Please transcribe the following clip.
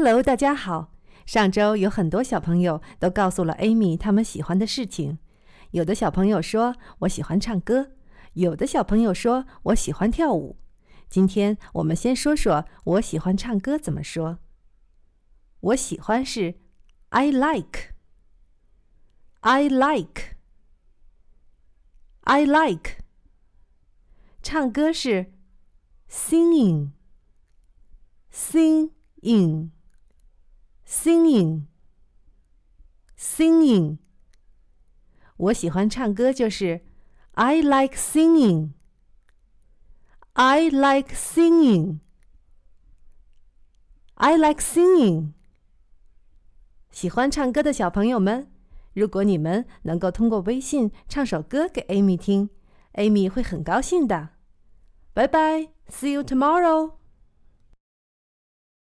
Hello，大家好。上周有很多小朋友都告诉了 Amy 他们喜欢的事情。有的小朋友说我喜欢唱歌，有的小朋友说我喜欢跳舞。今天我们先说说我喜欢唱歌怎么说。我喜欢是 I like，I like，I like。唱歌是 singing，singing。Singing, singing。我喜欢唱歌，就是 I like singing. I like singing. I like singing. 喜欢唱歌的小朋友们，如果你们能够通过微信唱首歌给 Amy 听，Amy 会很高兴的。拜拜，See you tomorrow.